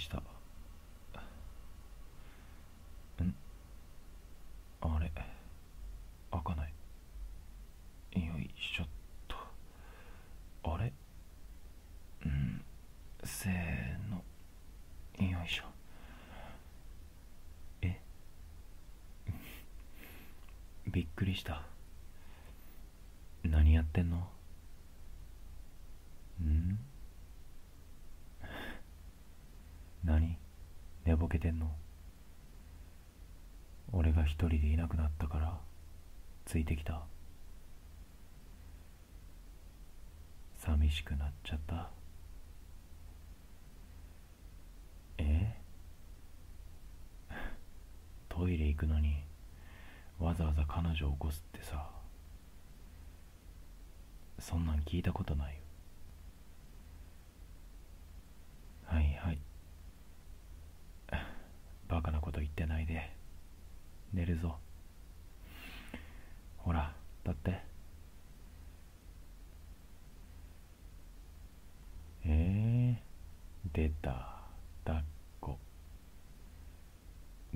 した。ん？あれ？開かない。よいしょっと。あれ？うん。せーの。よいしょ。え？びっくりした。何やってんの？ん？何？寝ぼけてんの？俺が一人でいなくなったからついてきた。寂しくなっちゃった。え？トイレ行くのにわざわざ彼女を起こすってさ。そんなん聞いたことないよ。はいはい。バカなこと言ってないで寝るぞほらだってえー、出た抱っこ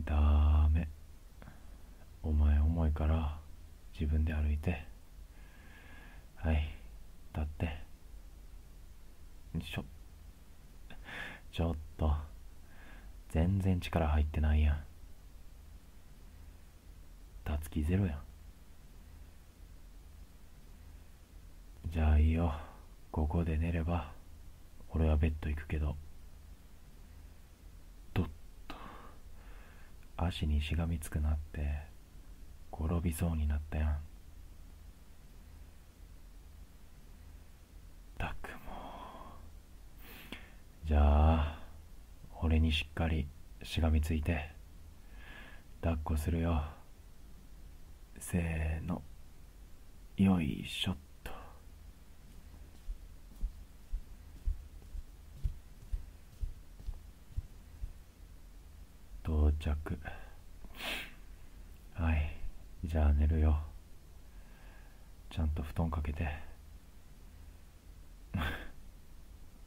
ダメお前重いから自分で歩いてはい立ってちょちょっと全然力入ってないやん。たつきゼロやん。じゃあいいよ。ここで寝れば俺はベッド行くけど。どっと。足にしがみつくなって転びそうになったやん。たくも。じゃあ俺にしっかりしがみついて抱っこするよ。せーの。よいしょっと。到着。はい。じゃあ寝るよ。ちゃんと布団かけて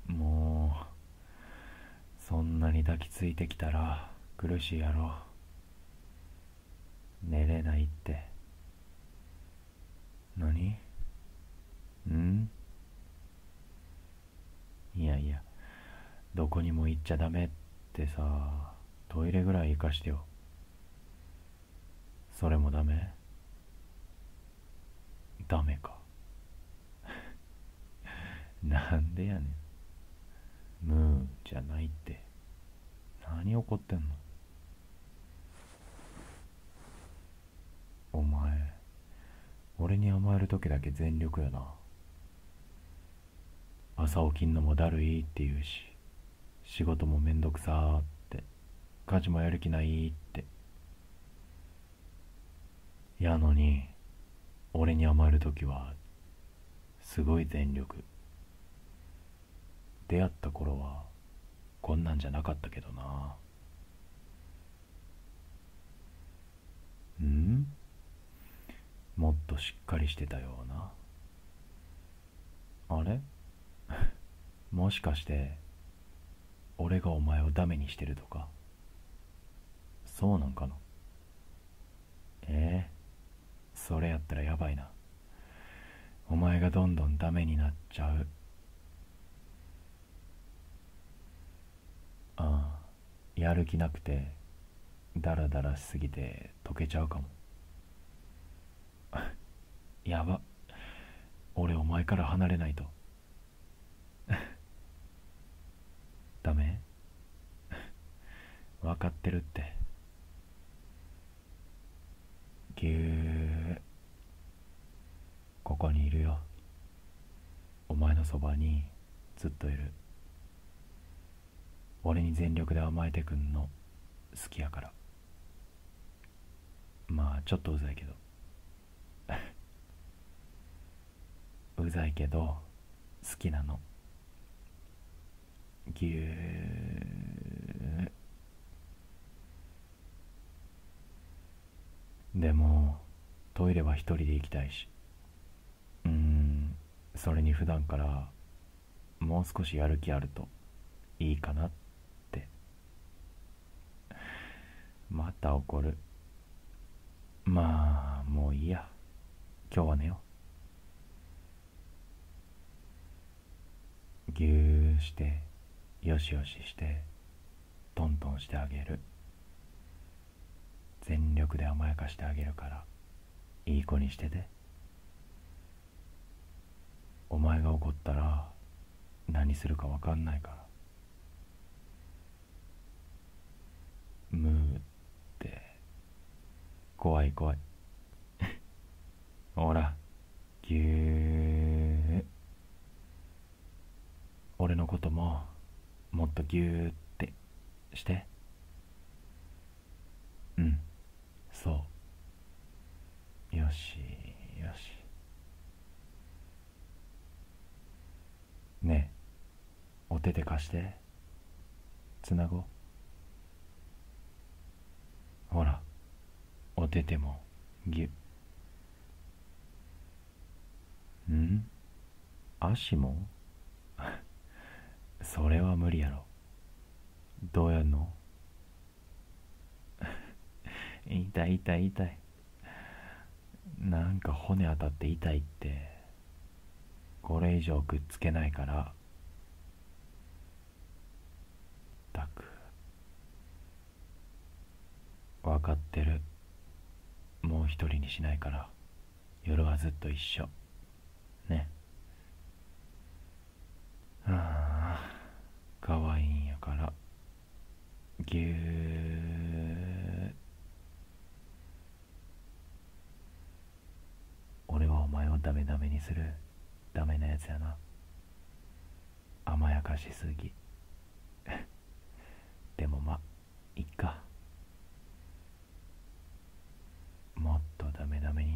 もうそんなに抱きついてきたら苦しいやろ。寝れないって。何？ん？いやいやどこにも行っちゃダメってさトイレぐらい行かしてよ。それもダメ？ダメか。なんでやねん。ムーじゃないって。何怒ってんの？お前俺に甘える時だけ全力やな。朝起きんのもだるいって言うし仕事もめんどくさーって家事もやる気ないって。やのに俺に甘える時はすごい全力。出会った頃はこんなんじゃなかったけどな。ん？もっとしっかりしてたような。あれ？もしかして俺がお前をダメにしてるとか？そうなんかな？ええ。それやったらやばいな。お前がどんどんダメになっちゃうああやる気なくてダラダラしすぎて溶けちゃうかも。やば。俺お前から離れないと。ダメ？分かってるって。ぎゅー。ここにいるよ。お前のそばにずっといる。俺に全力で甘えてくんの好きやから。まあちょっとうざいけど。うざいけど好きなの。ぎゅー。でもトイレは一人で行きたいし。うんそれに普段からもう少しやる気あるといいかな。ってまた怒る。まあもういいや。今日は寝よう。ぎゅーしてよしよししてトントンしてあげる。全力で甘やかしてあげるからいい子にしてて。お前が怒ったら何するか分かんないから。ムー怖い怖い。ほらぎゅー。俺のことももっとぎゅーってして。うん。そう。よしよし。ねえ。お手で貸して。つなごうほらお手手も。ぎゅ。ん？足も？それは無理やろ。どうやんの？痛い痛い痛い。なんか骨当たって痛いって。これ以上くっつけないから。たく。分かってる。もう一人にしないから夜はずっと一緒。ね。ああかわいいんやから。ぎゅー。俺はお前をダメダメにする。ダメなやつやな。甘やかしすぎ。でもまいっか。っとダメダメ